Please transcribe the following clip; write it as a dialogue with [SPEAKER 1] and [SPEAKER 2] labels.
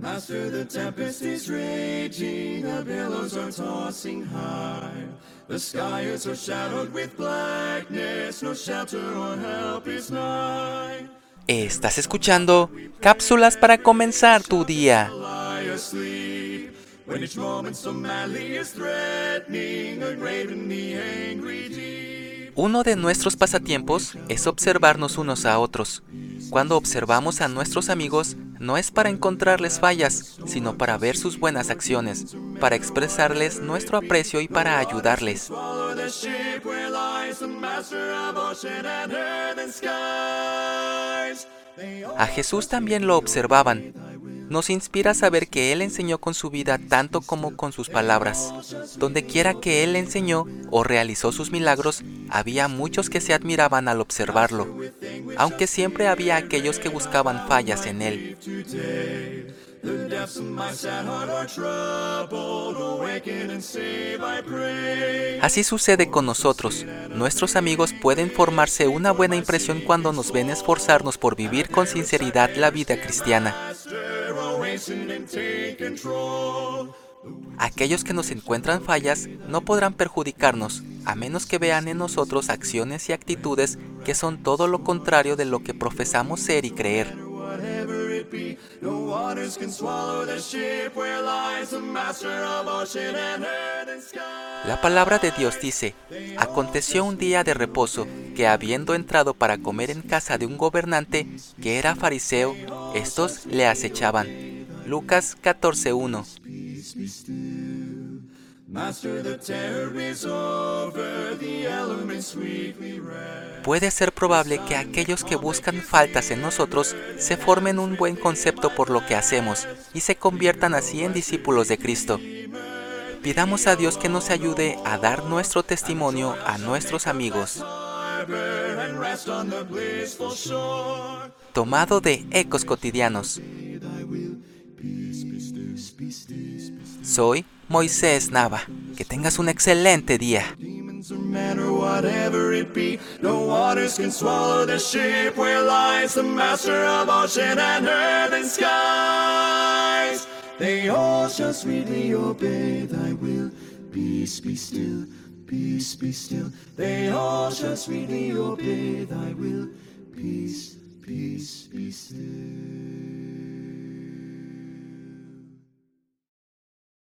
[SPEAKER 1] Master, the tempest is raging, the billows are tossing high. The sky is overshadowed with blackness, no shelter or help is nigh.
[SPEAKER 2] Estás escuchando cápsulas para comenzar tu día.
[SPEAKER 1] So.
[SPEAKER 2] Uno de nuestros pasatiempos es observarnos unos a otros. Cuando observamos a nuestros amigos, no es para encontrarles fallas, sino para ver sus buenas acciones, para expresarles nuestro aprecio y para ayudarles. A Jesús también lo observaban. Nos inspira saber que Él enseñó con su vida tanto como con sus palabras. Donde quiera que Él enseñó o realizó sus milagros, había muchos que se admiraban al observarlo, aunque siempre había aquellos que buscaban fallas en Él. Así sucede con nosotros. Nuestros amigos pueden formarse una buena impresión cuando nos ven esforzarnos por vivir con sinceridad la vida cristiana. Aquellos que nos encuentran fallas no podrán perjudicarnos, a menos que vean en nosotros acciones y actitudes que son todo lo contrario de lo que profesamos ser y creer. La palabra de Dios dice, aconteció un día de reposo que habiendo entrado para comer en casa de un gobernante que era fariseo, estos le acechaban. Lucas 14.1
[SPEAKER 1] Peace be still. Master, the terror is over, the elements sweetly rest.
[SPEAKER 2] Puede ser probable que aquellos que buscan faltas en nosotros se formen un buen concepto por lo que hacemos y se conviertan así en discípulos de Cristo. Pidamos a Dios que nos ayude a dar nuestro testimonio a nuestros amigos. Tomado de Ecos Cotidianos. Soy Moisés Nava. Que tengas un excelente día.
[SPEAKER 1] They all shall sweetly obey thy will. Peace be still, peace be still. They all shall sweetly obey thy will. Peace, peace be still.